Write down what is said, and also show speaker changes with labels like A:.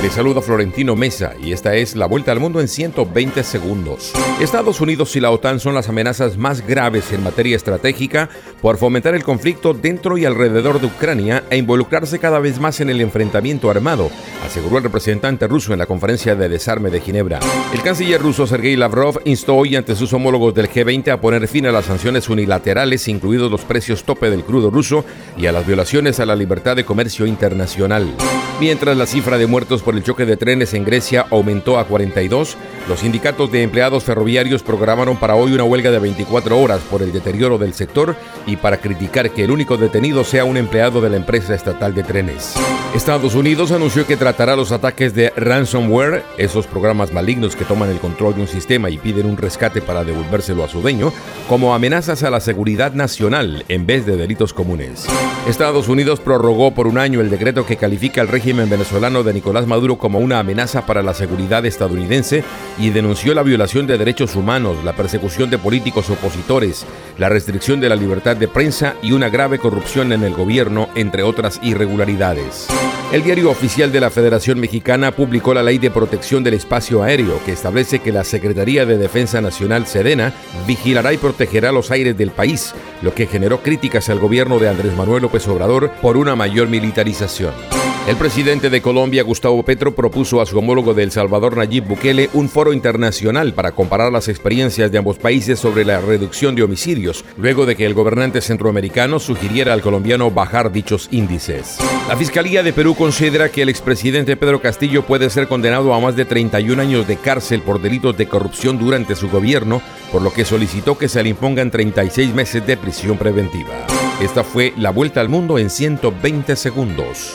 A: Le saluda Florentino Mesa y esta es la vuelta al mundo en 120 segundos. Estados Unidos y la OTAN son las amenazas más graves en materia estratégica por fomentar el conflicto dentro y alrededor de Ucrania e involucrarse cada vez más en el enfrentamiento armado, aseguró el representante ruso en la conferencia de desarme de Ginebra. El canciller ruso Sergei Lavrov instó hoy ante sus homólogos del G20 a poner fin a las sanciones unilaterales, incluidos los precios tope del crudo ruso y a las violaciones a la libertad de comercio internacional. Mientras la cifra de muertos por el choque de trenes en Grecia aumentó a 42, los sindicatos de empleados ferroviarios programaron para hoy una huelga de 24 horas por el deterioro del sector y para criticar que el único detenido sea un empleado de la empresa estatal de trenes. Estados Unidos anunció que tratará los ataques de ransomware, esos programas malignos que toman el control de un sistema y piden un rescate para devolvérselo a su dueño, como amenazas a la seguridad nacional en vez de delitos comunes. Estados Unidos prorrogó por un año el decreto que califica al régimen venezolano de Nicolás Maduro como una amenaza para la seguridad estadounidense y denunció la violación de derechos humanos, la persecución de políticos opositores, la restricción de la libertad de prensa y una grave corrupción en el gobierno, entre otras irregularidades. El diario oficial de la Federación Mexicana publicó la Ley de Protección del Espacio Aéreo, que establece que la Secretaría de Defensa Nacional, Sedena, vigilará y protegerá los aires del país, lo que generó críticas al gobierno de Andrés Manuel López Obrador por una mayor militarización. El presidente de Colombia, Gustavo Petro, propuso a su homólogo de El Salvador, Nayib Bukele, un foro internacional para comparar las experiencias de ambos países sobre la reducción de homicidios, luego de que el gobernante centroamericano sugiriera al colombiano bajar dichos índices. La Fiscalía de Perú considera que el expresidente Pedro Castillo puede ser condenado a más de 31 años de cárcel por delitos de corrupción durante su gobierno, por lo que solicitó que se le impongan 36 meses de prisión preventiva. Esta fue la vuelta al mundo en 120 segundos.